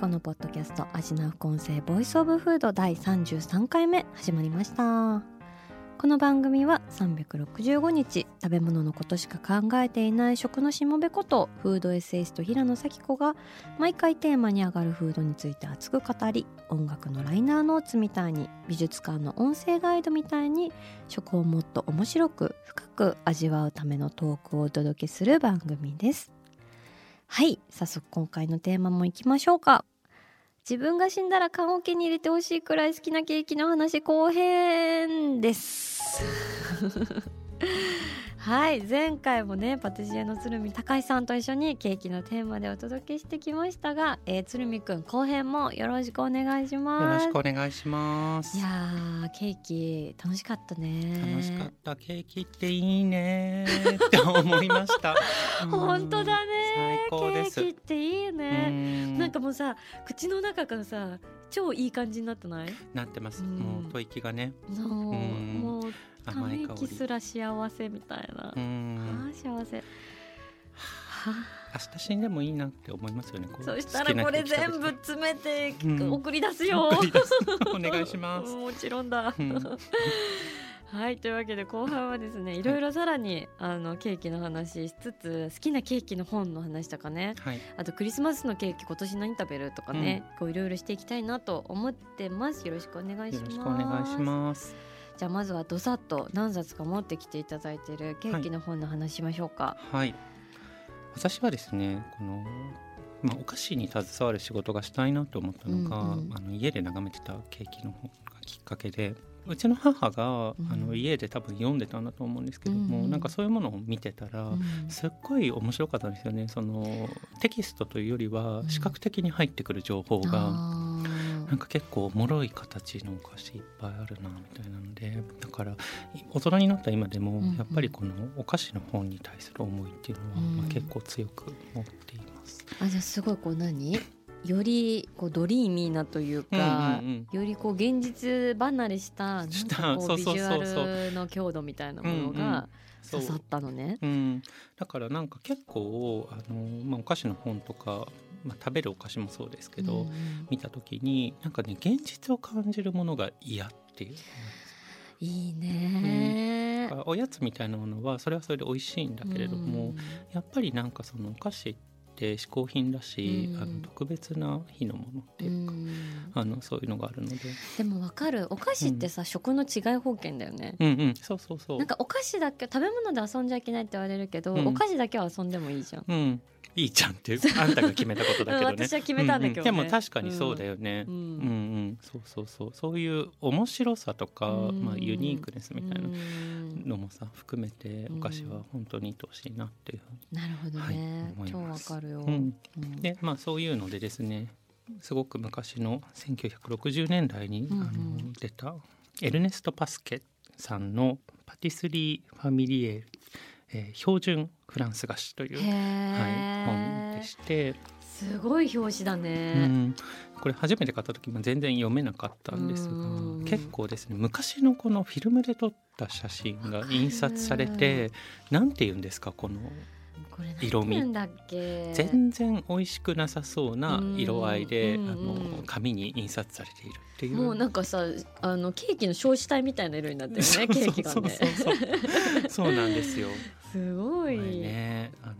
平野咲子のポッドキャスト味な副音声 Voice of Food 第33回目始まりました。この番組は365日食べ物のことしか考えていない食のしもべことフードエッセイスト平野咲子が毎回テーマに上がるフードについて熱く語り音楽のライナーノーツみたいに美術館の音声ガイドみたいに食をもっと面白く深く味わうためのトークをお届けする番組です。はい早速今回のテーマもいきましょうか。自分が死んだら棺桶に入れてほしいくらい好きなケーキの話後編です。はい前回もねパティシエの鶴見隆さんと一緒にケーキのテーマでお届けしてきましたが、えー、鶴見くん後編もよろしくお願いします。よろしくお願いします。いやーケーキ楽しかったね。楽しかった。ケーキっていいねって思いました。本当だねケーキっていいねなんかもうさ口の中からさ超いい感じになってない？なってます、もう吐息がね。そうもうため息すら幸せみたいな。あ幸せ。は明日死んでもいいなって思いますよね。そしたらこれ全部詰めて送り出すよ。お願いします。もちろんだ。はいというわけで後半はですねいろいろさらにあのケーキの話しつつ好きなケーキの本の話とかね、はい、あとクリスマスのケーキ今年何食べるとかね、うん、こういろいろしていきたいなと思ってますよろしくお願いしますよろしくお願いしますじゃあまずはどさっと何冊か持ってきていただいてい。るケーキの本の話しましょうか。はい、はい、私はですねこのまあ、お菓子に携わる仕事がしたいなと思ったのが、うんうん、あの家で眺めてたケーキの本がきっかけでうちの母が、うん、あの家で多分読んでたんだと思うんですけども、うん、なんかそういうものを見てたら、うん、すっごい面白かったですよね。そのテキストというよりは視覚的に入ってくる情報が、なんか結構もろい形のお菓子いっぱいあるなみたいなのでだから大人になった今でもやっぱりこのお菓子の本に対する思いっていうのは、まあ、結構強く持っています。あじゃあすごいこう何？よりこうドリーミーなというか、うんうんうん、よりこう現実離れしたビジュアルの強度みたいなものが刺さったのね。うんうん、だからなんか結構あの、まあ、お菓子の本とか、まあ、食べるお菓子もそうですけど、うんうん、見た時になんかね現実を感じるものが嫌っていう。いいね、うん、おやつみたいなものはそれはそれで美味しいんだけれども、うん、やっぱりなんかそのお菓子ってて嗜好品だし、うん、あの特別な日のものっていうか、うん、あのそういうのがあるので。でもわかる。お菓子ってさ、うん、食の違い保険だよね。うんうん。そうそうそう。なんかお菓子だけ食べ物で遊んじゃいけないって言われるけど、お菓子だけは遊んでもいいじゃん、うんいいじゃんっていうあんたが決めたことだけどね。私は決めたんだけど、ね。うんうん、でも確かにそうだよね、うん、うんうん。そうそうそう。そういう面白さとか、まあ、ユニークネスみたいなのもさ含めてお菓子は本当にいてほしいなっていうなるほどね、はい、超わかるよ、でまあそういうのでですねすごく昔の1960年代に、あの出たエルネスト・パスケさんの「パティスリー・ファミリエール」えー、標準フランス菓子という、はい、本でして。すごい表紙だね、うん、これ初めて買った時も全然読めなかったんですが結構ですね昔のこのフィルムで撮った写真が印刷されてなんて言うんですかこの色味。全然美味しくなさそうな色合いで、あの紙に印刷されているっていう。もうなんかさあのケーキの焼死体みたいな色になってるね ケーキがね。そうなんですよ。すごい。ねあの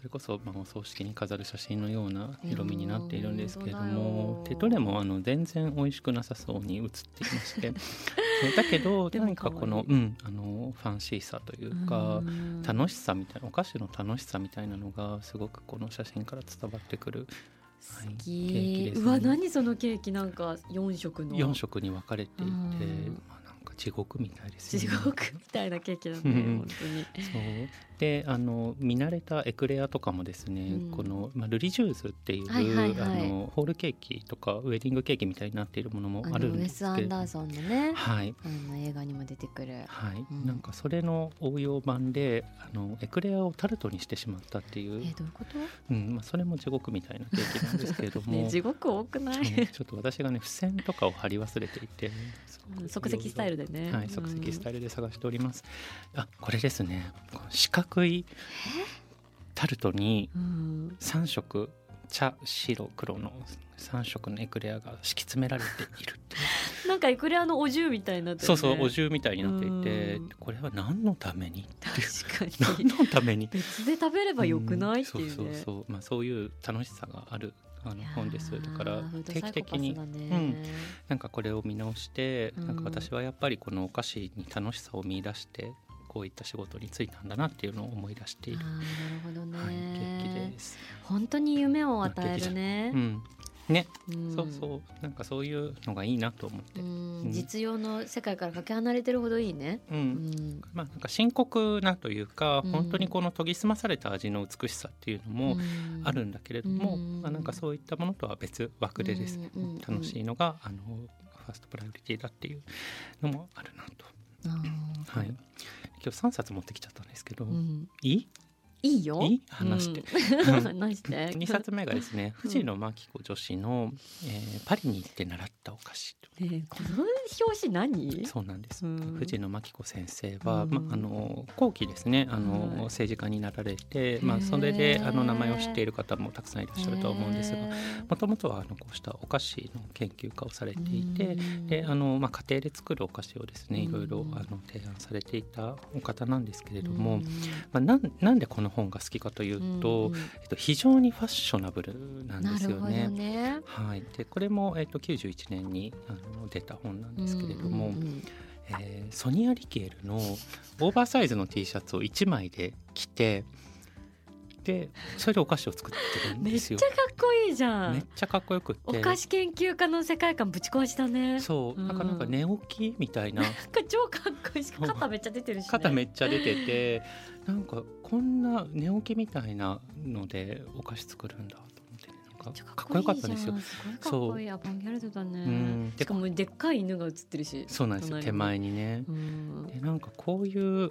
それこそ、まあ、お葬式に飾る写真のような色味になっているんですけれどもでどれもあの全然美味しくなさそうに写っていましてだけど 何かこの,、うん、あのファンシーさというか楽しさみたいなお菓子の楽しさみたいなのがすごくこの写真から伝わってくる。好き、はい、うわ何そのケーキ？なんか4色の。4色に分かれていて、まあ、なんか地獄みたいですね。獄みたいなケーキだねうん本当に。そう。であの見慣れたエクレアとかもですね、うん。この、まあ、ルリジューズっていう、はいはいはい。あのホールケーキとかウェディングケーキみたいになっているものもああるんですけれどアンダーソンのねはい。あの映画にも出てくる。はい、うん。なんかそれの応用版であのエクレアをタルトにしてしまったっていう。え、どういうこと？うん。まあ、それも地獄みたいなケーキなんですけれども、ね 地獄多くない？う んちょっと私がね付箋とかを貼り忘れていて。即席スタイルでねはい、即席スタイルで探しております。あ、これですね。四角いタルトにうん三色茶、白、黒の三色のエクレアが敷き詰められているっていう。なんかエクレアのお重みたいになってる、ね、そうそう、お重みたいになっていてうん、これは何のために。確かに 何のために？別で食べればよくないっていうね、そうそうそう、まあ、そういう楽しさがある。あの本です。だから定期的にだねうんなんかこれを見直して、うん。なんか私はやっぱりこのお菓子に楽しさを見出してこういった仕事に就いたんだなっていうのを思い出している、なるほどね、はい。本当に夢を与えるね。う、ん、ね、うん。そうそう。なんかそういうのがいいなと思って、ううん。ん、実用の世界からかけ離れてるほどいいね、うん。うん。まあなんか深刻なというか、うん。本当にこの研ぎ澄まされた味の美しさっていうのもうん。あるんだけれども、うん。まあ、なんかそういったものとは別枠でですね、楽しいのがあのファーストプライオリティだっていうのもあるなと。はい、今日3冊持ってきちゃったんですけど、うん。いい？いいよ。いい？話して。うん。話して。2冊目がですね藤野真紀子女子の、えーパリに行って習ったお菓子」ねえこの表紙何？そうなんです、うん。藤野真紀子先生は、うん。まあ、あの後期ですねあの、はい。政治家になられて、まあ、それであの名前を知っている方もたくさんいらっしゃるとは思うんですがもともとはあのこうしたお菓子の研究家をされていて、うん。であの、まあ、家庭で作るお菓子をですねうん。いろいろあの提案されていたお方なんですけれども、うん。まあ、なんなんでこの本が好きかというと、うんえっと、非常にファッショナブルなんですよね。ね。はい、でこれも、えっと、91年にあの出た本なんですけれども、うんうんうん。えーソニア・リケールのオーバーサイズの T シャツを1枚で着てでそれでお菓子を作ってるんめっですよ。ちゃか。っこいいじゃん。めっちゃかっこよくってお菓子研究家の世界観ぶち壊しだね。そう。なんかなんか寝起きみたいな。なんか超かっこいいし肩めっちゃ出てるし、ね、肩めっちゃ出ててなんかこんな寝起きみたいなのでお菓子作るんだと思ってね。なんかかっこよかったんですよ。すごいかっこいい。アバンギャルドだね。うん。しかもでっかい犬が映ってるしそうなんですよ。手前にね。うん。でなんかこういう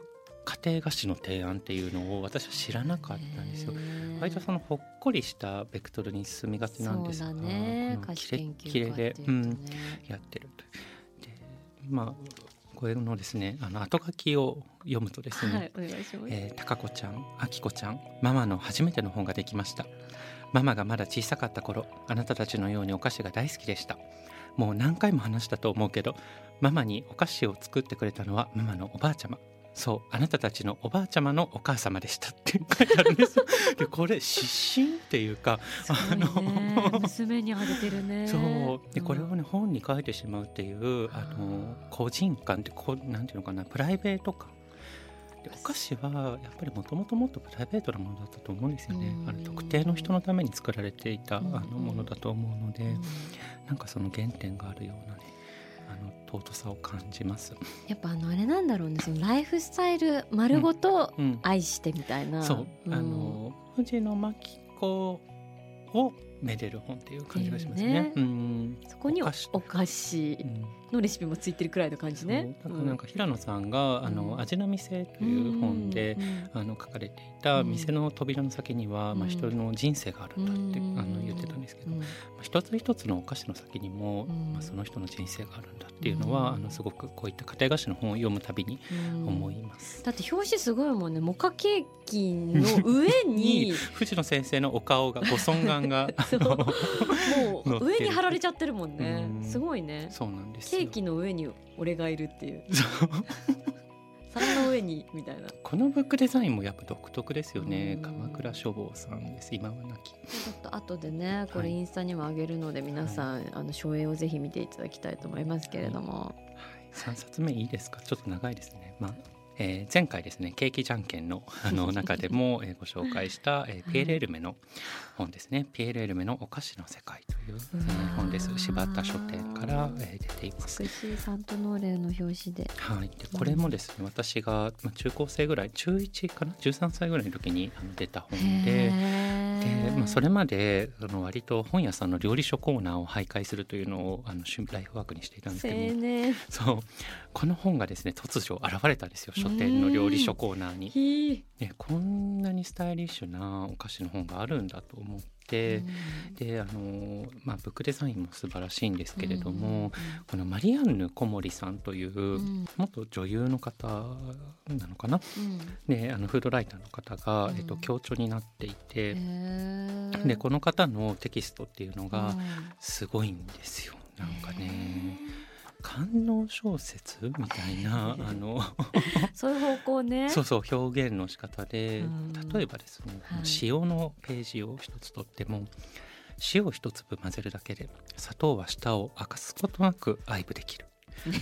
家庭菓子の提案っていうのを私は知らなかったんですよ。割とそのほっこりしたベクトルに進みがちなんですが、ねキレキレでう、んね、やってると。でまあこれのですねあの後書きを読むとですね、はいお願いします、えー、高子ちゃん、あきこちゃん、ママの初めての本ができました。ママがまだ小さかった頃、あなたたちのようにお菓子が大好きでした。もう何回も話したと思うけど、ママにお菓子を作ってくれたのはママのおばあちゃま。そう、あなたたちのおばあちゃまのお母様でしたって書いてあるんですよ。で、これ失神っていうか、すごいね娘にあげてるね。そう。でこれをねね、本に書いてしまうっていうあの個人感ってこうなんていうのかなプライベート感でお菓子はやっぱりもともともっとプライベートなものだったと思うんですよね。うん。あの特定の人のために作られていたあうん。のものだと思うのでうん。なんかその原点があるようなねあの尊さを感じます。やっぱあのあれなんだろうねそのライフスタイル丸ごとうん、愛してみたいな、そう、ん。あの藤野真紀子をめでる本っていう感じがしますね。っていううん。そこにおお菓子。お菓子。うんのレシピもついてるくらいの感じね。なんか平野さんが「あの味の店」という本で、あの書かれていた店の扉の先には、うん。まあ、人の人生があるんだって、うん。あの言ってたんですけど、うん。まあ、一つ一つのお菓子の先にも、うん。まあ、その人の人生があるんだっていうのは、うん。あのすごくこういった家庭菓子の本を読むたびにうん。思います。だって表紙すごいもんね。モカケーキの上に 藤野先生のお顔がご尊顔が もう上に貼られちゃってるもんね。うん。すごいね。そうなんです。よケーキの上に俺がいるっていう。皿の上にみたいな。このブックデザインもやっぱ独特ですよね。うん。鎌倉書房さんです。今はなき。ちょっと後でねこれインスタにも上げるので皆さん、あの書影をぜひ見ていただきたいと思いますけれども、はい、3冊目いいですか？ちょっと長いですね、まあえー、前回ですねケーキじゃんけんのあの 中でも、えー、ご紹介した、えー、ピエール・エルメの本ですね、ピエール・エルメのお菓子の世界という、えー、本です。柴田書店から、えー、出ています。美しいサントノーレの表紙で。はい。でこれもですね、うん、私が、まあ、中高生ぐらい中1かな？13歳ぐらいの時にあの出た本でで、まあ、それまであの割と本屋さんの料理書コーナーを徘徊するというのをあのライフワークにしていたんですけどそうこの本がですね突如現れたんですよ。書店の料理書コーナーに。ね、こんなにスタイリッシュなお菓子の本があるんだと思って、であの、まあ、ブックデザインも素晴らしいんですけれども、このマリアンヌ小森さんという、元女優の方なのかな、であのフードライターの方が、えっと、強著になっていて、でこの方のテキストっていうのがすごいんですよ。なんかね官能小説みたいな あのそういう方向ね。そうそう表現の仕方で、例えばですね、はい、塩のページを一つとっても塩を一粒混ぜるだけで砂糖は舌を明かすことなく愛撫できる。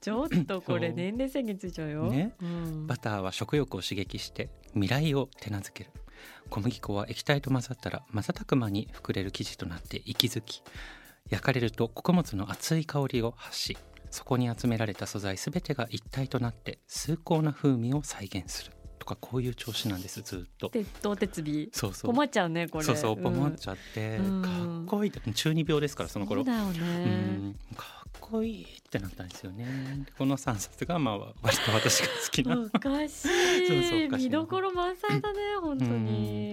ちょっとこれ年齢制限ついちゃうよ、ね、うん、バターは食欲を刺激して未来を手なずける。小麦粉は液体と混ざったら瞬く間に膨れる生地となって息づき焼かれると穀物の熱い香りを発しそこに集められた素材すべてが一体となって崇高な風味を再現する。とかこういう調子なんですずっと。鉄頭鉄尾。そうそう。困っちゃうねこれ。そうそう困っちゃって、うん、かっこいい中二病ですからその頃。だよね、うん、かっこいいってなったんですよね。この3冊がまあ割と私が好きな。おかしい。そうそう見どころ満載だね本当に、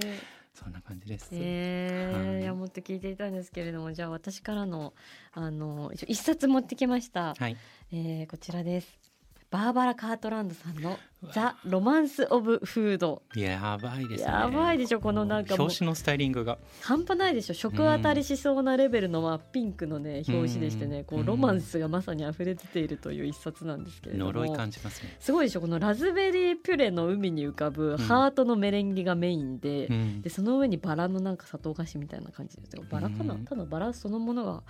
そんな感じです。えー、はい、いやもっと聞いていたんですけれども、じゃあ私からのあの一冊持ってきました。はい、えー、こちらです。バーバラ・カートランドさんのザ・ロマンス・オブ・フード。やばいですね。やばいでしょこのなんか表紙のスタイリングが。半端ないでしょ。食当たりしそうなレベルのまあピンクのね表紙でしてね。こうロマンスがまさに溢れ出ているという一冊なんですけれども。呪い感じますね。すごいでしょこのラズベリーピュレの海に浮かぶハートのメレンゲがメインで、うん、でその上にバラのなんか砂糖菓子みたいな感じでバラかな、ただバラそのものが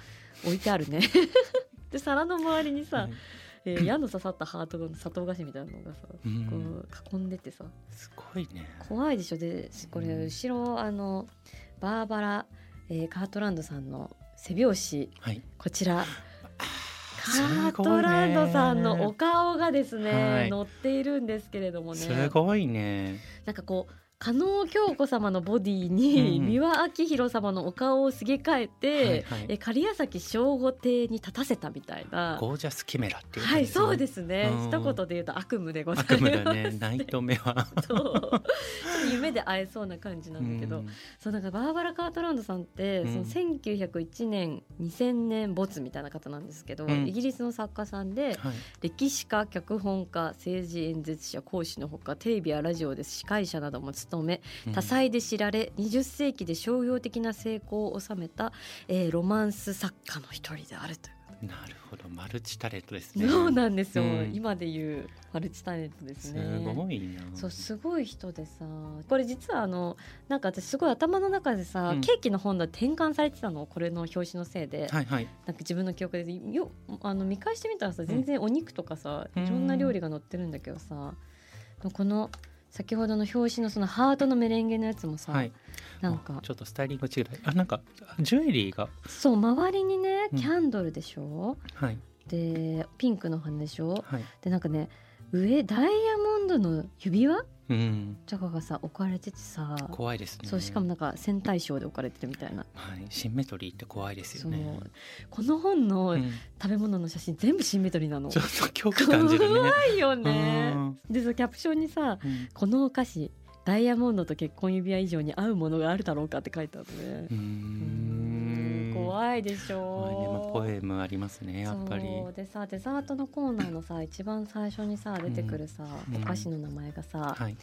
置いてあるね。で皿の周りにさ、はいえー、矢の刺さったハートの砂糖菓子みたいなのがさ、うん、こう囲んでてさ。すごいね。怖いでしょでこれ後ろあのバーバラ、えー、カートランドさんの背表紙、はい、こちら。カートランドさんのお顔がですね、はい、載っているんですけれどもね。すごいね。なんかこう加納京子様のボディに、三輪明宏様のお顔をすげ替えて、はいはい、え狩屋崎正吾邸に立たせたみたいな。ゴージャスキメラっていう、ね、はいそうですね、うん、一言で言うと悪夢でございます。悪夢だね。ナイト目は そう。夢で会えそうな感じなんだけど、うん、そうなんかバーバラ・カートランドさんって、うん、その1901年2000年没みたいな方なんですけど、イギリスの作家さんで、はい、歴史家脚本家政治演説者講師のほかテレビやラジオで司会者なども務務め多彩で知られ、うん、20世紀で商業的な成功を収めた、えー、ロマンス作家の一人であるという。なるほど。マルチタレントですね。そうなんですよ、うん、今でいうマルチタレントですね。すごいな。そうすごい人でさ。これ実はあのなんか私すごい頭の中でさ、うん、ケーキの本だ転換されてたの？これの表紙のせいで、はいはい、なんか自分の記憶で。よあの見返してみたらさ全然お肉とかさ、うん、いろんな料理が載ってるんだけどさ。この先ほどの表紙のそのハートのメレンゲのやつもさ、はい、なんか。ちょっとスタイリング違いあなんかジュエリーが。そう周りにねキャンドルでしょ、うん、はい、でピンクの花でしょ、はい、でなんかね上ダイヤモンドの指輪？うん、とかがさ置かれててさ怖いですね。そうしかもなんか戦隊賞で置かれてるみたいな、はい、シンメトリーって怖いですよね。この本の食べ物の写真、全部シンメトリーなの。ちょっと恐怖感じるね。怖いよね。でさキャプションにさ、うん、このお菓子ダイヤモンドと結婚指輪以上に合うものがあるだろうかって書いてあるねうん怖いでしょ。う、ポエムありますねやっぱり。でさデザートのコーナーのさ一番最初にさ出てくるさ、うん、お菓子の名前がさ、はい。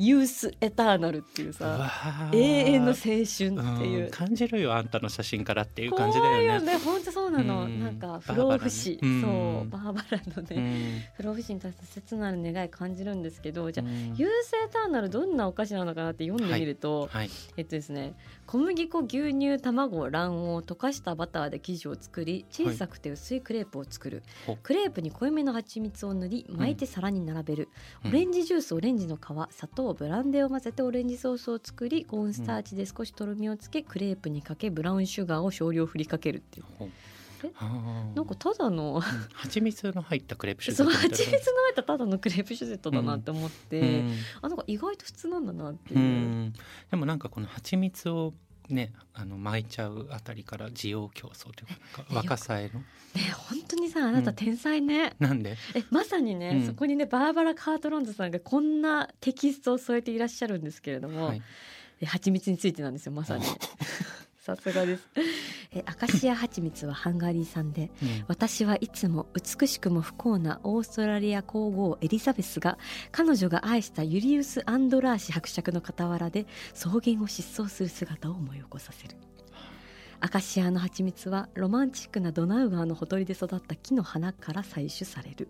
ユースエターナルっていうさ永遠の青春っていう、うん、感じるよあんたの写真からっていう感じだよね。よね。本当そうなの、うん、なんか不老不死、ね、そうバーバラのね、不老不死に対して切なる願い感じるんですけどじゃあ、ユースエターナルどんなお菓子なのかなって読んでみると、はい。はい、えっとですね小麦粉牛乳卵卵黄溶かしたバターで生地を作り小さくて薄いクレープを作る、はい、クレープに濃いめの蜂蜜を塗り巻いて皿に並べる、オレンジジュースオレンジの皮砂糖ブランデーを混ぜてオレンジソースを作りコーンスターチで少しとろみをつけクレープにかけブラウンシュガーを少量振りかけるっていう。なんかただの、蜂蜜の入ったクレープシュゼットそう蜂蜜の入ったただのクレープシュゼットだなって思って、うん、あなんか意外と普通なんだなっていう、うん、でもなんかこの蜂蜜をねあの巻いちゃうあたりから需要競争というか若さへの。ね本当にさあなた天才ね、うん、なんで？えまさにね、うん、そこにねバーバラ・カートロンズさんがこんなテキストを添えていらっしゃるんですけれども、はい、蜂蜜についてなんですよまさに。さすがです。えアカシア蜂蜜はハンガリー産で、うん、私はいつも美しくも不幸なオーストラリア皇后エリザベスが彼女が愛したユリウス・アンドラーシ伯爵の傍らで草原を疾走する姿を思い起こさせる。アカシアの蜂蜜はロマンチックなドナウ川のほとりで育った木の花から採取される。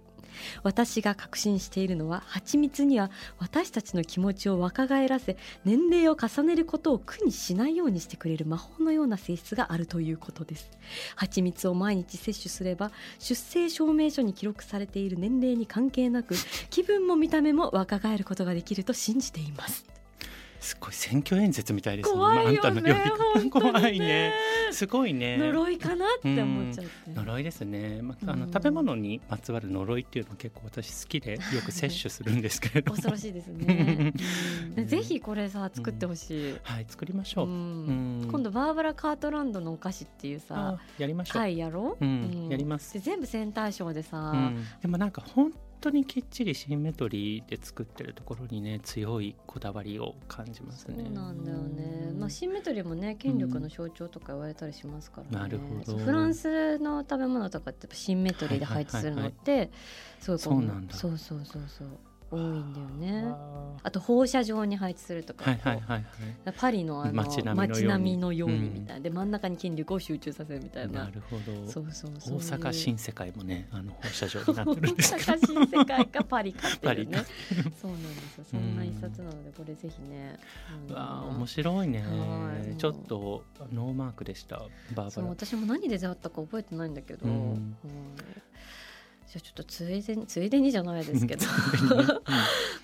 私が確信しているのは蜂蜜には私たちの気持ちを若返らせ年齢を重ねることを苦にしないようにしてくれる魔法のような性質があるということです。蜂蜜を毎日摂取すれば出生証明書に記録されている年齢に関係なく気分も見た目も若返ることができると信じています。すごい選挙演説みたいですね。怖いよね。あんたの怖いね。すごいね。呪いかなって思っちゃって。呪いですね。まあ、あの食べ物にまつわる呪いっていうのは結構私好きでよく摂取するんですけれど恐ろしいですね。ぜひこれさ作ってほしい。はい作りましょう。今度バーバラカートランドのお菓子っていうさやりましょう。はいやろう？やります。で全部センター賞でさ。でもなんか本当にきっちりシンメトリーで作ってるところにね強いこだわりを感じますね。そうなんだよね。まあシンメトリーもね権力の象徴とか言われたりしますからね。なるほど。フランスの食べ物とかってシンメトリーで配置するのって、すごいそうなんだ。そうそうそうそう。多いんだよね。あと放射状に配置するとか、はいはいはいはい、パリのあの街並みのようにみたいな、うん、で真ん中に筋力を集中させるみたいな。なるほど。そうそうそう大阪新世界もねあの放射状になってるんですけど。大阪新世界かパリかっていうね。そうなんですよ。そんな一冊なのでこれぜひね。うわ面白いね。ちょっとノーマークでしたバーバラ。私も何で出会ったか覚えてないんだけど。うんじゃあちょっとついでについでにじゃないですけど。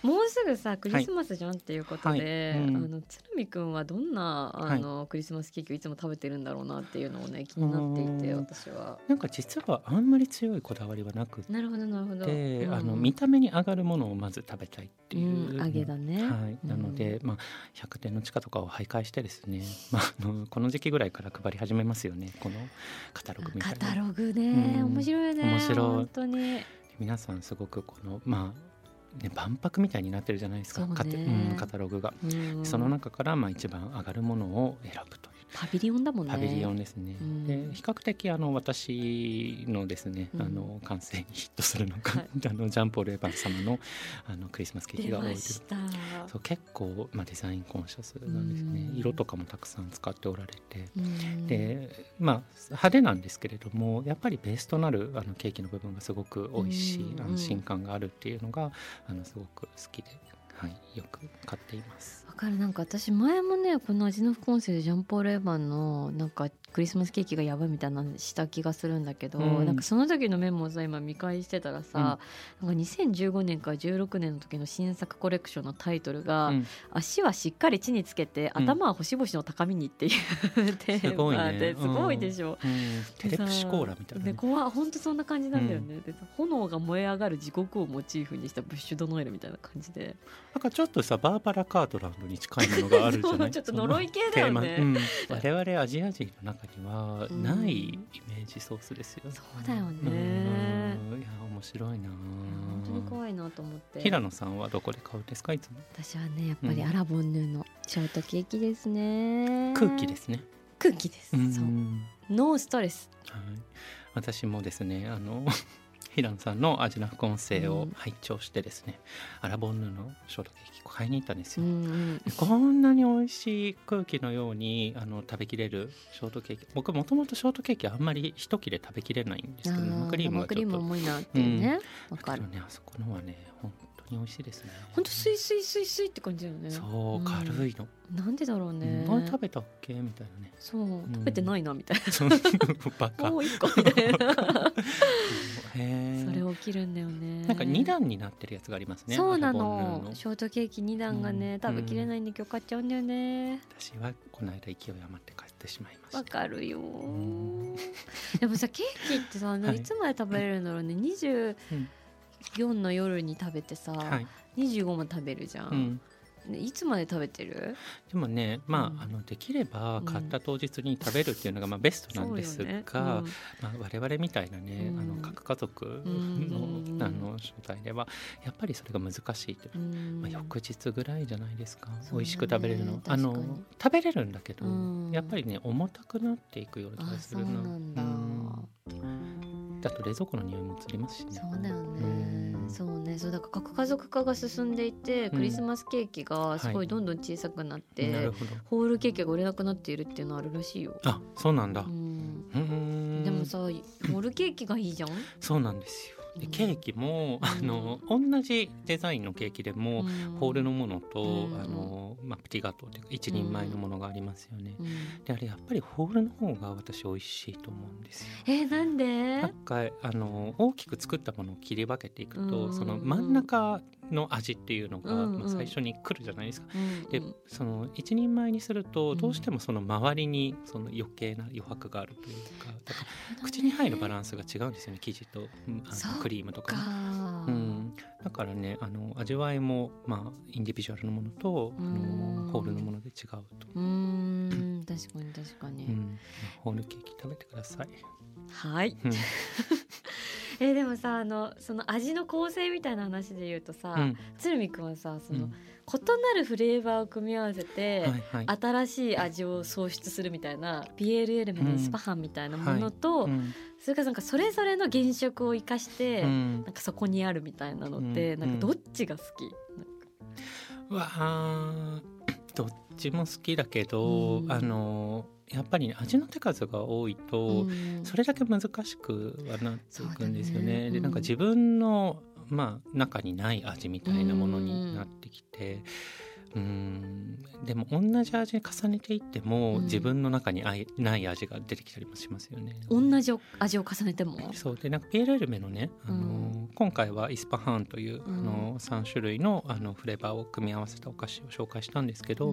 もうすぐさクリスマスじゃんっていうことで、はい。はいうん、あの鶴見くんはどんなあの、はい、クリスマスケーキをいつも食べてるんだろうなっていうのをね気になっていて私は。なんか実はあんまり強いこだわりはなくてなるほどなるほど、うん、あの見た目に上がるものをまず食べたいっていう、うん、揚げだね、はい、なので、まあ100点の地下とかを徘徊してですね、まあ、あのこの時期ぐらいから配り始めますよねこのカタログみたいな。カタログね、面白いね。面白い。本当に皆さんすごくこのまあね、万博みたいになってるじゃないですか、うん、カタログが、その中からまあ一番上がるものを選ぶとパビリオンだもんね。パビリオンですね、うん、で比較的あの私のですね、うん、あの感性にヒットするのが、はい、あのジャンポール・エヴァン様のあのクリスマスケーキが多いですそう結構、まあ、デザインコンシャスなんですね、うん、色とかもたくさん使っておられて、でまあ派手なんですけれどもやっぱりベースとなるあのケーキの部分がすごく美味しい安心感があるっていうのがあのすごく好きではい、よく買っています。かる。なんか私前もねこの味の副音声でジャンポール・エヴァンのなんかクリスマスケーキがやばいみたいなした気がするんだけど、うん、なんかその時のメモをさ今見返してたらさ、うん、なんか2015年から16年の時の新作コレクションのタイトルが「うん、足はしっかり地につけて、頭は星々の高みに」っていうテーマですごいでしょ。テレプシコーラみたいな、ね、で怖本当そんな感じなんだよね、で炎が燃え上がる地獄をモチーフにしたブッシュドノエルみたいな感じで。なんかちょっとさバーバラ・カートランドに近いものがあるじゃない？ちょっと呪い系だよね、我々アジア人の中には、ないイメージソースですよ。そうだよね。いや面白いな。本当に怖いなと思って。平野さんはどこで買うんですかいつも？私はねやっぱりアラボンヌのショートケーキですね。空気ですね。空気です。そう。ノーストレス。はい。私もですねあの平野さんの味の副音声を拝聴してですね、うん、アラボンヌのショートケーキ買いに行ったんですよ、うんうん、こんなに美味しい空気のようにあの食べきれるショートケーキ。僕もともとショートケーキあんまり一切れ食べきれないんですけど生クリームがちょっと。重いなってね、うん、かる。ねあそこのはね本当に美味しいですね。本当スイスイスイスイって感じだよね。そう軽いの、うん、なんでだろうね。何食べたっけ？みたいな。ねそう、食べてないなみたいな。もう一個みたいな。それ起きるんだよね。なんか二段になってるやつがありますね。そうなの。ショートケーキ二段がね、食べきれないんで今日買っちゃうんだよね。私はこの間勢い余って買ってしまいました。わかるよ。でもさケーキってさ、はい、いつまで食べれるんだろうね。二十、うん4の夜に食べてさ、はい、25も食べるじゃん、うん、いつまで食べてる？でもね、まあ、うん、あのできれば買った当日に食べるっていうのがまあベストなんですが、ね。うん、まあ、我々みたいなね、あの各家族の,、あの状態ではやっぱりそれが難しいという、まあ、翌日ぐらいじゃないですか、ね、美味しく食べれるの。あの食べれるんだけど、やっぱりね重たくなっていくような気がするな。あと冷蔵庫の匂いも移りますしね。そうだよね。そうね、そうだから核家族化が進んでいて、クリスマスケーキがすごいどんどん小さくなって、はい、ホールケーキが売れなくなっているっていうのあるらしいよ。あ、そうなんだ。うん。でもさ、ホールケーキがいいじゃん？そうなんですよ。でケーキも、あの同じデザインのケーキでも、ホールのものと、あのまあ、プティガトーというか一人前のものがありますよね。であれやっぱりホールの方が私美味しいと思うんですよ。えー、なんで？なんかあの大きく作ったものを切り分けていくと、その真ん中の味っていうのが、まあ、最初に来るじゃないですか。でその一人前にするとどうしてもその周りにその余計な余白があるというかだから口に入るバランスが違うんですよね生地とあのクリームとか。うん、だからねあの味わいも、まあ、インディビジュアルのものとあのホールのもので違うと。うん。確かに確かに、うん、ホールケーキ食べてください。はい。えー、でもさあのその味の構成みたいな話で言うとさ、うん、鶴見くんはさその、うん、異なるフレーバーを組み合わせて、はいはい、新しい味を創出するみたいな PLL みたいなスパハンみたいなものと、はい、それからなん。かそれぞれの原色を生かして、なんかそこにあるみたいなのって、なんかどっちが好き、うわ どっちも好きだけど、あのやっぱり、ね、味の手数が多いと、それだけ難しくはなっていくんですよね。ねでなんか自分のまあ、中にない味みたいなものになってきて、うん。でも同じ味重ねていっても、うん、自分の中にない味が出てきたりもしますよね。同じ味を重ねても？そう。でなんかピエール・エルメのね、あの、うん、今回はイスパハーンという、あの3種類のあのフレーバーを組み合わせたお菓子を紹介したんですけど、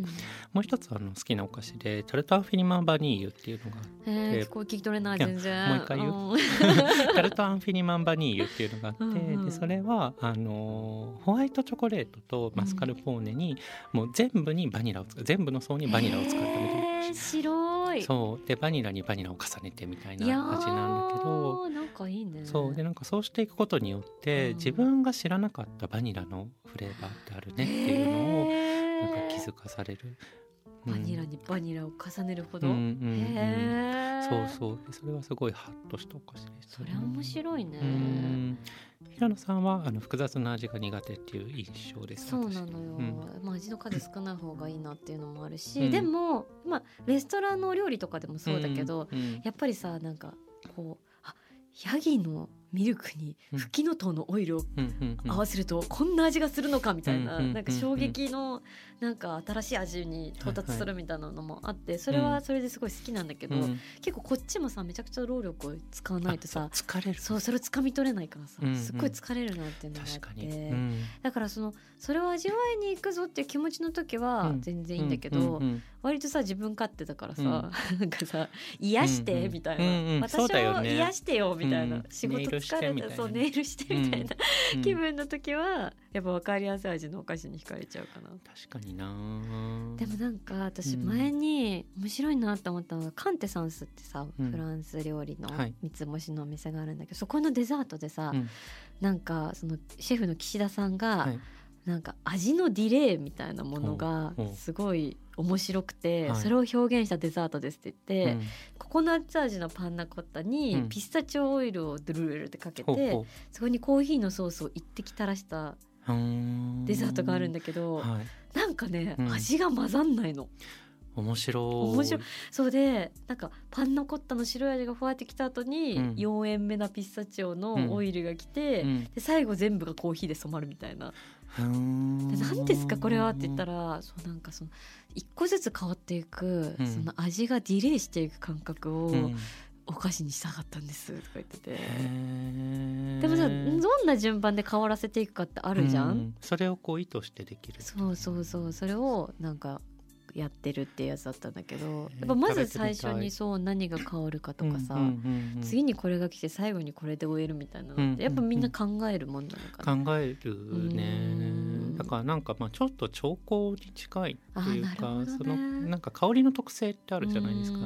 もう一つあの好きなお菓子でタルタンフィニマンバニーユっていうのがあって、えー、聞き取れない全然。もう一回言う？タルタンフィニマンバニーユっていうのがあって、うんうん、でそれはあのホワイトチョコレートとマスカルポーネに、もう全部にバニラを全部の層にバニラを使ったみたいな白い。そう。でバニラにバニラを重ねてみたいな味なんだけど。なんかいいね。そう。でなんかそうしていくことによって、うん、自分が知らなかったバニラのフレーバーってあるねっていうのをなんか気づかされるバニラにバニラを重ねるほど、うんうんうん、そうそう。それはすごいハッとしたお菓子です、それは面白いね。平野さんはあの複雑な味が苦手っていう印象ですそうなのよ、うん、まあ、味の数少ない方がいいなっていうのもあるし、うん、でも、まあ、レストランの料理とかでもそうだけど、うん、やっぱりさなんかこうあヤギのミルクにフキノトウのオイルを合わせるとこんな味がするのかみたいななんか衝撃のなんか新しい味に到達するみたいなのもあってそれはそれですごい好きなんだけど結構こっちもさめちゃくちゃ労力を使わないとさ疲れる。そうそれをつかみ取れないからさすっごい疲れるなっていうのがあってだからそのそれを味わいに行くぞっていう気持ちの時は全然いいんだけど割とさ自分勝手だからさなんかさ癒してみたいな。私を癒してよみたいな。仕事疲れたそうネイルしてみたいな、うん、気分の時はやっぱ分かりやすい味のお菓子に惹かれちゃうかな。確かにな。でもなんか私前に面白いなと思ったのが、カンテサンスってさ、フランス料理の三つ星のお店があるんだけど、そこのデザートでさ、うん、なんかそのシェフの岸田さんが、はい。なんか味のディレイみたいなものがすごい面白くて、はい。それを表現したデザートですって言って、うん。ココナッツ味のパンナコッタにうん。ピスタチオオイルをドゥルルルってかけて、そこにコーヒーのソースを一滴垂らしたデザートがあるんだけど、はい、なんかね、うん。味が混ざんないの。面白い。面白い。そうでなんかパンナコッタの白い味がふわってきた後に、うん。4円目なピスタチオのオイルが来て、うん。で最後全部がコーヒーで染まるみたいな。うーん。で何ですかこれはって言ったらそうなんかその一個ずつ変わっていく、うん。その味がディレイしていく感覚をうんお菓子にしたかったんですとか言ってて。でもさどんな順番で変わらせていくかってあるじゃん、うそれをこう意図してできるそうそうそう。それをなんかやってるってやつだったんだけど。やっぱまず最初にそう何が変わるかとかさ、うんうんうんうん。次にこれが来て最後にこれで終えるみたいなのって、うんやっぱみんな考えるもんなのかな。考えるね。うんだからなんかまあちょっと調香に近いっていうか、ね。そのなんか香りの特性ってあるじゃないですか、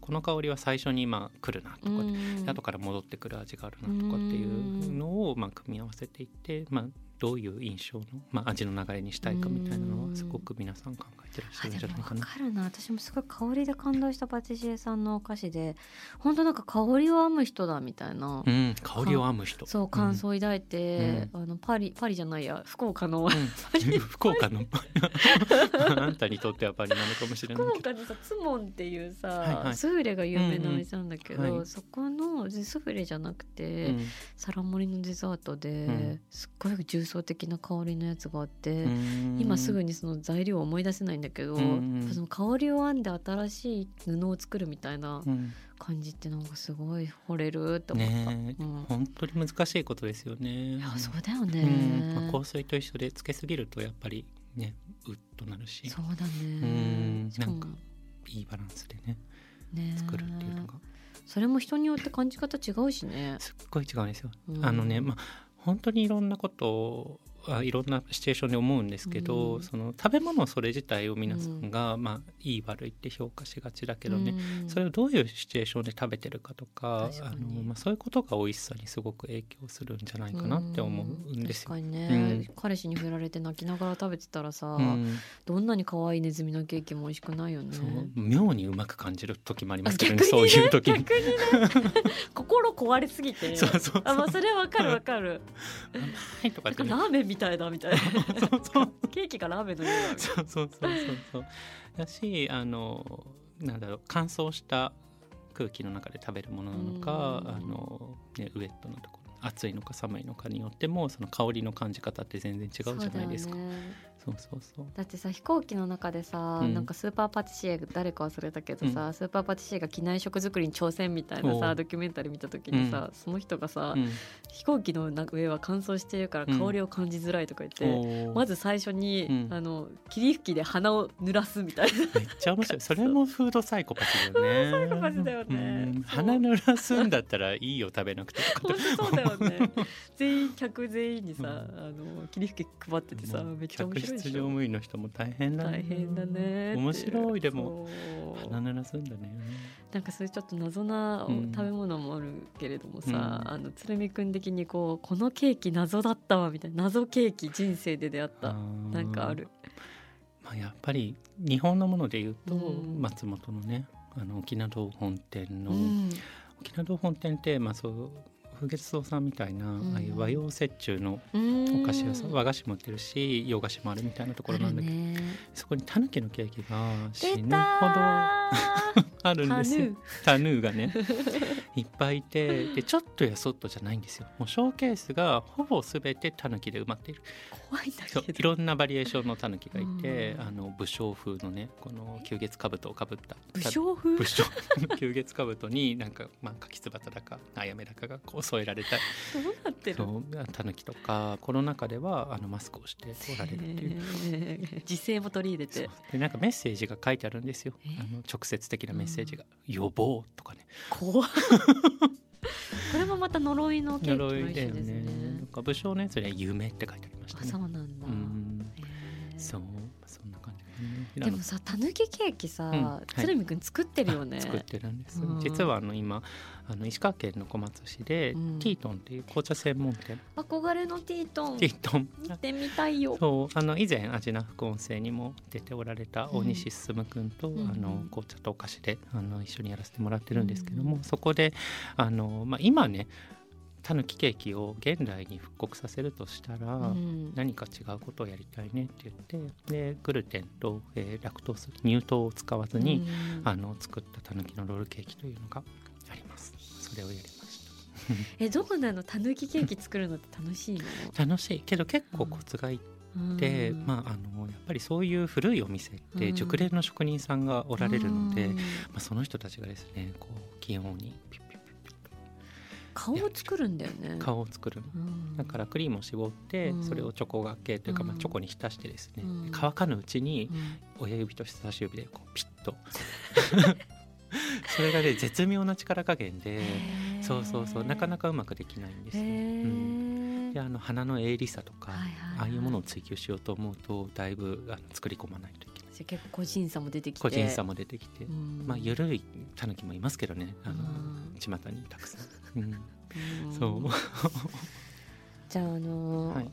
この香りは最初にまあ来るなとか、うん。後から戻ってくる味があるなとかっていうのをまあ組み合わせていって、まあ、どういう印象の、まあ、味の流れにしたいかみたいなのはすごく皆さん考えてらっしゃあるんじゃないかな。かるな。私もすごい香りで感動したパティシエさんのお菓子で本当なんか香りを編む人だみたいな、うん、香りを編む人。そう感想を抱いて、あのパリパリじゃないや福岡の。うん、う ん福岡の。あんたにとってはパリなのかもしれない福岡にさツモンっていうさ、はいはい。スフレが有名なお店なんだけど、うんうんはい。そこのスフレじゃなくて、うん。サラモリのデザートで、ん。すっごい重層的な香りのやつがあって、うん。今すぐにその材料を思い出せないんだけど、うん。その香りを編んで新しい布を作るみたいなうん。感じってなんかすごい惚れるって思った。ねえうん。本当に難しいことですよね。いやそうだようね、ん。まあ、香水と一緒でつけすぎるとやっぱりねうっとなるし。そうだうねなんかいいバランスでねね作るっていうのが。それも人によって感じ方違うしね。すっごい違うんですよ。うん。あのねまあ本当にいろんなことをあいろんなシチュエーションで思うんですけど、うん。その食べ物それ自体を皆さんが、まあ、いい悪いって評価しがちだけどね、うん。それをどういうシチュエーションで食べてるかとかあの、まあ、そういうことが美味しさにすごく影響するんじゃないかなって思うんですよ。確かにね、うん。彼氏に振られて泣きながら食べてたらさ、うん。どんなに可愛いネズミのケーキも美味しくないよね。妙にうまく感じる時もありますけどねねそういう時に。逆にね。心壊れすぎて。そうそうあまあそれはわかるわかる。はいとかってラーメンみたいだみたいな。そうそう。ケーキがラーメンのようだみたいそう。そう。そう。そう。そう。だしあのなんだろう。乾燥した空気の中で食べるものなのかう。んあの、ね、ウエットなところ暑いのか寒いのかによってもその香りの感じ方って全然違う。じゃないですか。そうそうそう。だってさ飛行機の中でさ、うん。なんかスーパーパティシエ誰か忘れたけどさ、スーパーパティシエが機内食作りに挑戦みたいなさドキュメンタリー見た時にさ、その人がさ、うん。飛行機の上は乾燥してるから香りを感じづらいとか言って、まず最初に、うん。あの霧吹きで鼻を濡らすみたいな。めっちゃ面白い。それもフードサイコパスだよね。サイコパスだよね。鼻濡らすんだったらいいよ食べなくてとかそうだよね。全員客全員にさ、あの霧吹き配っててさめっちゃ面白い客室乗務員の人も大変だね。大変だね。面白いでも鼻濡らすんだね。なんかそういうちょっと謎なうん食べ物もあるけれどもさ、うん。あの鶴見くん的にこうこのケーキ謎だったわみたいな謎ケーキ人生で出会ったなんかある。まあ、やっぱり日本のもので言うと、うん。松本のねあの沖縄堂本店の、うん。沖縄堂本店って、まあ、そう風月堂さんみたいな、ん。ああいう和洋折衷のうん。お菓子屋さん、和菓子も売ってるし洋菓子もあるみたいなところなんだけど、ね。そこにたぬきのケーキが死出ぬほどた あるんーですよ。タヌー。がね。いっぱいいてでちょっとやそっとじゃないんですよ。もうショーケースがほぼ全てタヌキで埋まっている。怖いんだけど。いろんなバリエーションのタヌキがいて、うん。あの武将風のねこの九月兜をかぶった。武将風？武将の九月兜になんかまあ柿つばただかあやめだかがこう添えられたどうなってる？そうタヌキとかこの中ではあのマスクをしておられるっていう。時勢も取り入れそう。てでなんかメッセージが書いてあるんですよ。え？あの直接的なメッセージが「予防」とかね。怖っ。これもまた呪いのケーキの一種ですね。ね。なんか武将のやつには「夢」って書いてありましたね。あそうなんだ。うん。そうそででもさたぬきケーキさ、鶴見くん作ってるよね。作ってるんです、実はあの今あの石川県の小松市で、うん、ティートンっていう紅茶専門店。憧れのティートン。ティートン。行ってみたいよ。そうあの以前味な副音声にも出ておられた大西進君と、うん、あの紅茶とお菓子であの一緒にやらせてもらってるんですけども、うん、そこであの、まあ、今ねたぬきケーキを現代に復刻させるとしたら、うん、何か違うことをやりたいねって言ってでグルテンと、えー、ラクトース乳糖を使わずに、うん、あの作ったたぬきのロールケーキというのがあります。それをやりました。えどうなのたぬきケーキ作るのって楽しいの？楽しい。けど結構コツがいって、うん、まあ、あのやっぱりそういう古いお店って熟練の職人さんがおられるので、まあ、その人たちがですねこう器用にピッ顔を作るんだよね。顔を作る、うん、だからクリームを絞って、それをチョコがけというか、まあ、チョコに浸してですね、乾かぬうちに親指と人差し指でこうピッと。それがね絶妙な力加減でそうそうそうなかなかうまくできないんですよ。うん。であの花の鋭利さとか、ああいうものを追求しようと思うとだいぶあの作り込まないといけない。結構個人差も出てきて。個人差も出てきて、まあ緩いタヌキもいますけどね。あの巷にたくさん。うん。そう。じゃああのーはい、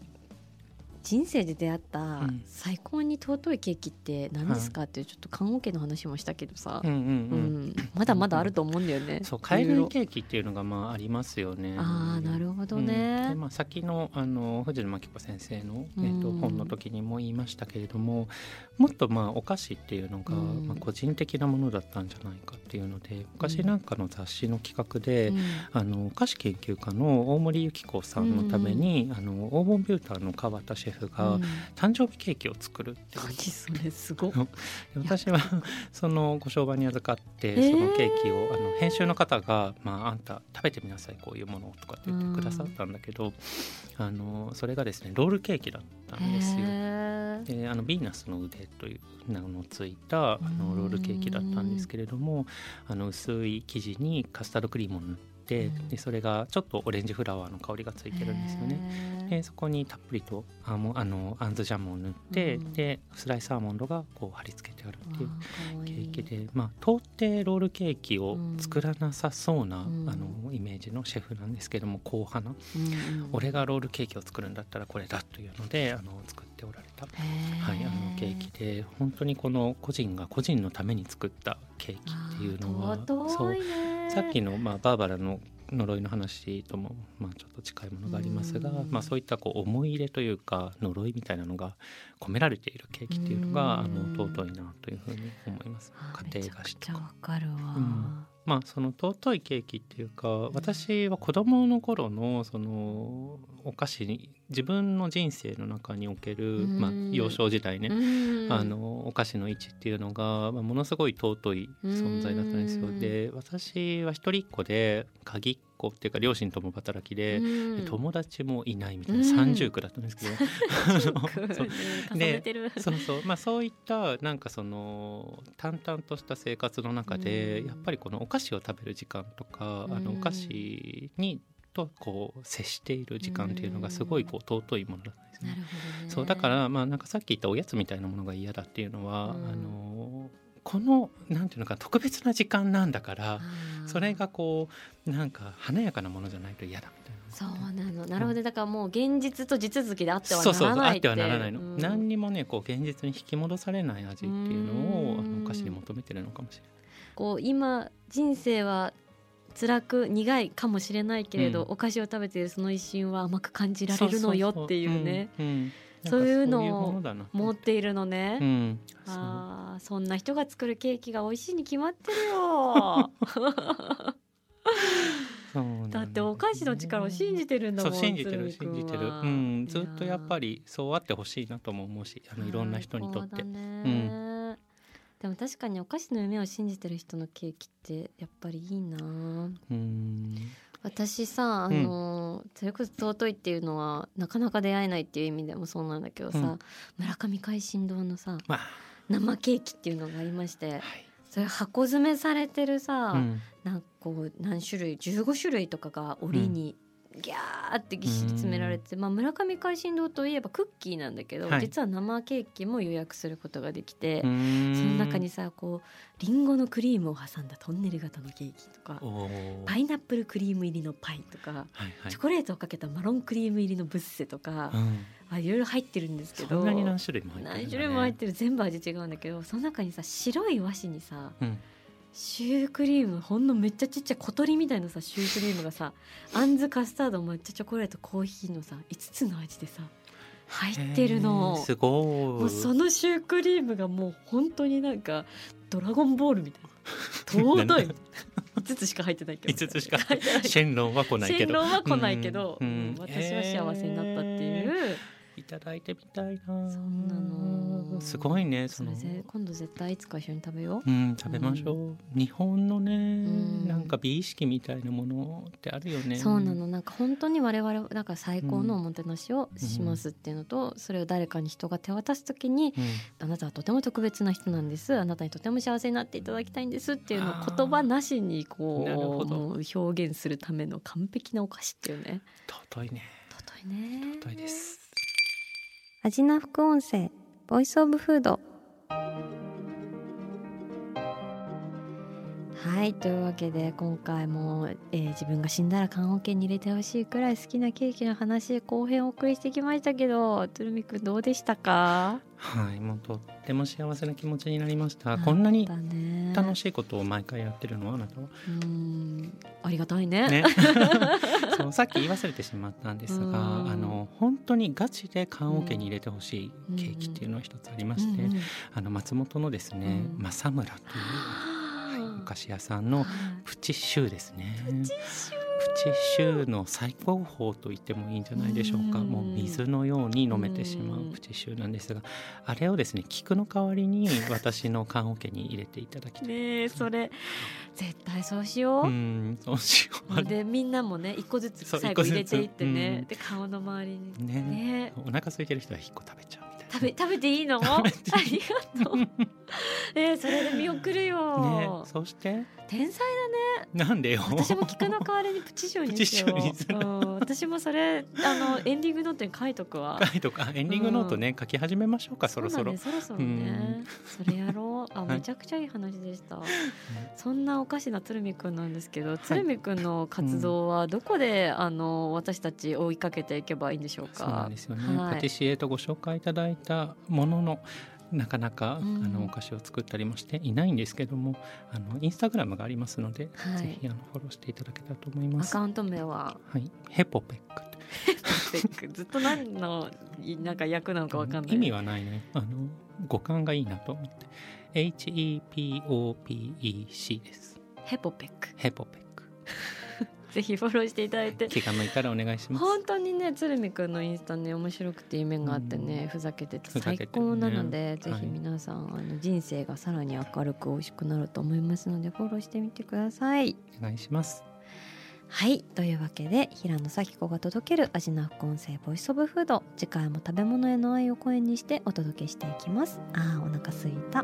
人生で出会った最高に尊いケーキって何ですか？っていうちょっと棺桶の話もしたけどさ、まだまだあると思うんだよね。そう海外ケーキっていうのがまあありますよね。ああなるほどね。うん、まあ先のあの藤野真紀子先生のえっ、ー、と本の時にも言いましたけれども、もっとまあお菓子っていうのがまあ個人的なものだったんじゃないかっていうので、昔なんかの雑誌の企画で、あのお菓子研究家の大森由紀子さんのために、あのオーブンビューターの川田シェフが誕生日ケーキを作るっていう、何それすご 私はそのご商売に預かってそのケーキを、あの編集の方が、まあ、あんた食べてみなさいこういうものをとかって言ってくださったんだけど、あのそれがですねロールケーキだったんですよ。であのヴィーナスの腕という名のついたあのロールケーキだったんですけれどもあの薄い生地にカスタードクリームを塗って、でそれがちょっとオレンジフラワーの香りがついてるんですよね。でそこにたっぷりとあもあのあんずジャムを塗って、うん、でスライスアーモンドがこう貼り付けてあるっていうケーキでまあ到底ロールケーキを作らなさそうな、うん、あのイメージのシェフなんですけども硬派な、うん、俺がロールケーキを作るんだったらこれだというのであの作っておられた、はい、あのケーキで本当にこの個人が個人のために作ったケーキっていうのはそうさっきの、まあ、バーバラの呪いの話とも、まあ、ちょっと近いものがありますが、まあ、そういったこう思い入れというか呪いみたいなのが込められているケーキっていうのがあの尊いなというふうに思います。家庭菓子とか。まあその尊いケーキっていうか私は子供の頃のそのお菓子に自分の人生の中における、まあ、幼少時代ねあのお菓子の位置っていうのが、まあ、ものすごい尊い存在だったんですよ。で私は一人っ子で鍵っ子っていうか両親共働きで友達もいないみたいな三重苦だったんですけど。でそうそう。まあそういったなんかその淡々とした生活の中でやっぱりこのお菓子を食べる時間とかあのお菓子にとこう接している時間っていうのがすごいこう尊いものだったんですね。ね。そうだからまあなんかさっき言ったおやつみたいなものが嫌だっていうのは、あのこのなんていうのか特別な時間なんだからそれがこうなんか華やかなものじゃないと嫌だみたいな。そうなのなるほど、うん、だからもう現実と地続きであってはならないってあってはならないの、うん、何にもねこう現実に引き戻されない味っていうのをあのお菓子に求めてるのかもしれない。こう今人生は辛く苦いかもしれないけれど、うん、お菓子を食べているその一瞬は甘く感じられるのよっていうね。そういうのを持っているのね、うん、あそんな人が作るケーキが美味しいに決まってるよ。だってお菓子の力を信じてるんだもん信じてる信じてる、うん、ずっとやっぱりそうあってほしいなとも思うしあのいろんな人にとって。うんでも確かにお菓子の夢を信じてる人のケーキってやっぱりいいな。うん。私さあの、うん、それこそ尊いっていうのはなかなか出会えないっていう意味でもそうなんだけどさ、うん、村上海進堂のさ、まあ、生ケーキっていうのがありまして、はい、それ箱詰めされてるさ、うん、なんかこう何種類15種類とかが折にギャーってぎっしり詰められて、まあ、村上海進堂といえばクッキーなんだけど、はい。実は生ケーキも予約することができて、そその中にさこうりんごのクリームを挟んだトンネル型のケーキとかパイナップルクリーム入りのパイとか、はいはい。チョコレートをかけたマロンクリーム入りのブッセとか、うん。あいろいろ入ってるんですけどそんなに何種類も入ってるね。何種類も入ってる。全部味違うんだけどその中にさ白い和紙にさうんシュークリームほんのめっちゃちっちゃい小鳥みたいなさシュークリームがさあんずカスタード抹茶チョコレートコーヒーのさ5つの味でさ入ってるの。すごい。もうそのシュークリームがもう本当になんかドラゴンボールみたいな。尊い。5つしか入ってないけど。5つしか。入ってない。シェンロンは来ないけど。シェンロンは来ないけど、うん。うん。私は幸せになったっていう、いただいてみたいな。そんなの。すごいねその。で今度絶対いつか一緒に食べよう。うん食べましょう、日本のね、ん。なんか美意識みたいなものってあるよね。そうなの。なんか本当に我々なんか最高のおもてなしをしますっていうのと、それを誰かに人が手渡す時にうん。あなたはとても特別な人なんです。あなたにとても幸せになっていただきたいんですっていうのを言葉なしにこなるほど。うもう表現するための完璧なお菓子っていうね。尊いね。尊いね。尊いです味な副音声ボイスオブフードはいというわけで今回も、えー自分が死んだら棺桶に入れてほしいくらい好きなケーキの話後編をお送りしてきましたけど鶴見くんどうでしたか？はいもうとっても幸せな気持ちになりました。こんなに楽しいことを毎回やってるのはあなたは？うんありがたいね。ね。そうさっき言い忘れてしまったんですがうん。あの本当にガチで棺桶に入れてほしいケーキっていうのは一つありまして、うんうんあの松本のですね、うん。正村というお菓子屋さんのはい。プチシューですね。プチシュー。プチシューの最高峰と言ってもいいんじゃないでしょうか。うん。もう水のように飲めてしまうプチシューなんですが、あれをですね菊の代わりに私の棺桶に入れていただきたい。ねえそれ絶対そうしよう、うん、そうしよう。でみんなもね一個ずつ。最後入れていってね、うん。で顔の周りに。ね。ね。お腹空いてる人は一個食べちゃうみたいな。食べ 食べていいの？ありがとう。えー、それで見送るよ、ね、そして？天才なんでよ。私も菊の代わりにプチシューにしよう、うん、私もそれあのエンディングノートに書いとくわ。書いとか。エンディングノートね、書き始めましょうかそろそろ。うだね、。そろそろね。それやろう。あはい。めちゃくちゃいい話でした、そんなおかしな鶴見くんなんですけど、鶴見くんの活動はどこで、あの私たち追いかけていけばいいんでしょうか？そうなんですよね、はい。パティシエとご紹介いただいたもののなかなか、うん。あのお菓子を作ったりもしていないんですけどもあのインスタグラムがありますので、はい。ぜひあのフォローしていただけたらと思います。アカウント名は？はい、ヘポペック。ずっと何のなんか役なのかわかんない。意味はないね。あの語感がいいなと思って。HEPOPEC です。ヘポペック。ヘポペックぜひフォローしていただいて。気が向いたらお願いします。本当にね鶴見くんのインスタね面白くていい面があってね、うん。ふざけてて最高なので、ぜひはい皆さんあの人生がさらに明るく美味しくなると思いますのでフォローしてみてください。お願いします。はい。というわけで平野咲子が届ける味の副音声ボイスオブフード。次回も食べ物への愛を声にしてお届けしていきます。あーお腹すいた